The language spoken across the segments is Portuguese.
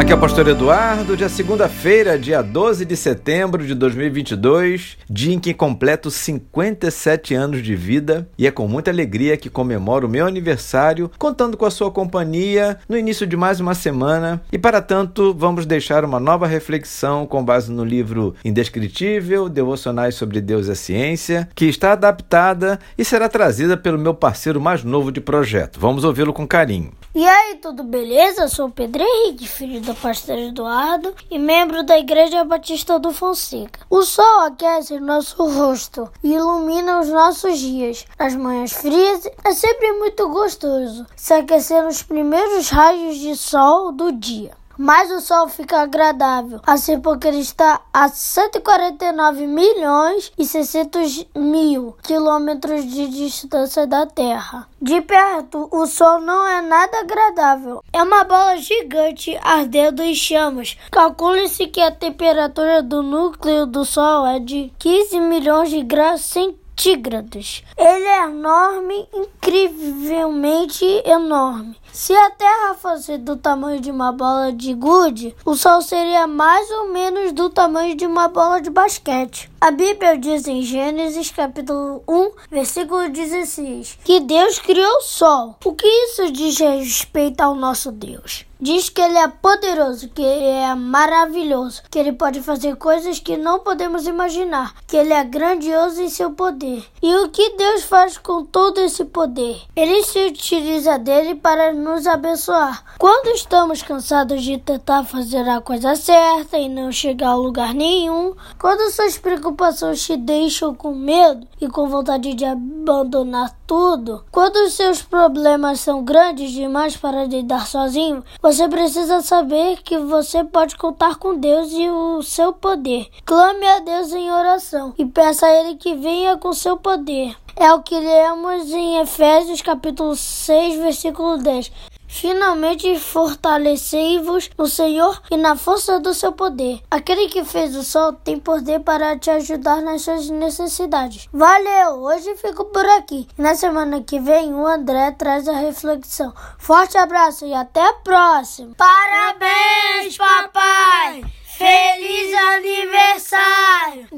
Aqui é o Pastor Eduardo, dia segunda-feira, dia 12 de setembro de 2022, dia em que completo 57 anos de vida e é com muita alegria que comemoro o meu aniversário, contando com a sua companhia no início de mais uma semana. E para tanto, vamos deixar uma nova reflexão com base no livro Indescritível, Devocionais sobre Deus e a Ciência, que está adaptada e será trazida pelo meu parceiro mais novo de projeto. Vamos ouvi-lo com carinho. E aí, tudo beleza? Eu sou o Pedro Henrique, filho do pastor Eduardo e membro da Igreja Batista do Fonseca. O sol aquece nosso rosto e ilumina os nossos dias. Nas manhãs frias é sempre muito gostoso se aquecer nos primeiros raios de sol do dia mas o Sol fica agradável, assim porque ele está a 149 milhões e 600 mil quilômetros de distância da Terra. De perto, o Sol não é nada agradável. É uma bola gigante ardendo em chamas. Calcule-se que a temperatura do núcleo do Sol é de 15 milhões de graus centígrados centígrados. Ele é enorme, incrivelmente enorme. Se a Terra fosse do tamanho de uma bola de gude, o Sol seria mais ou menos do tamanho de uma bola de basquete. A Bíblia diz em Gênesis capítulo 1, versículo 16, que Deus criou o Sol. O que isso diz respeito ao nosso Deus? Diz que ele é poderoso, que ele é maravilhoso, que ele pode fazer coisas que não podemos imaginar, que ele é grandioso em seu poder. E o que Deus faz com todo esse poder? Ele se utiliza dele para nos abençoar. Quando estamos cansados de tentar fazer a coisa certa e não chegar a lugar nenhum, quando suas preocupações te deixam com medo e com vontade de abandonar tudo, quando seus problemas são grandes demais para lidar sozinho, você precisa saber que você pode contar com Deus e o seu poder. Clame a Deus em oração e peça a Ele que venha com seu poder. É o que lemos em Efésios capítulo 6, versículo 10. Finalmente fortalecei-vos no Senhor e na força do seu poder. Aquele que fez o sol tem poder para te ajudar nas suas necessidades. Valeu! Hoje fico por aqui. Na semana que vem, o André traz a reflexão. Forte abraço e até a próxima! Parabéns, papai! Feliz aniversário!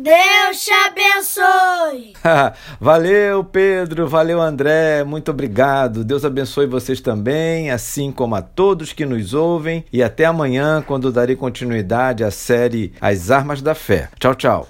Deus te abençoe! valeu, Pedro, valeu, André, muito obrigado. Deus abençoe vocês também, assim como a todos que nos ouvem. E até amanhã, quando darei continuidade à série As Armas da Fé. Tchau, tchau.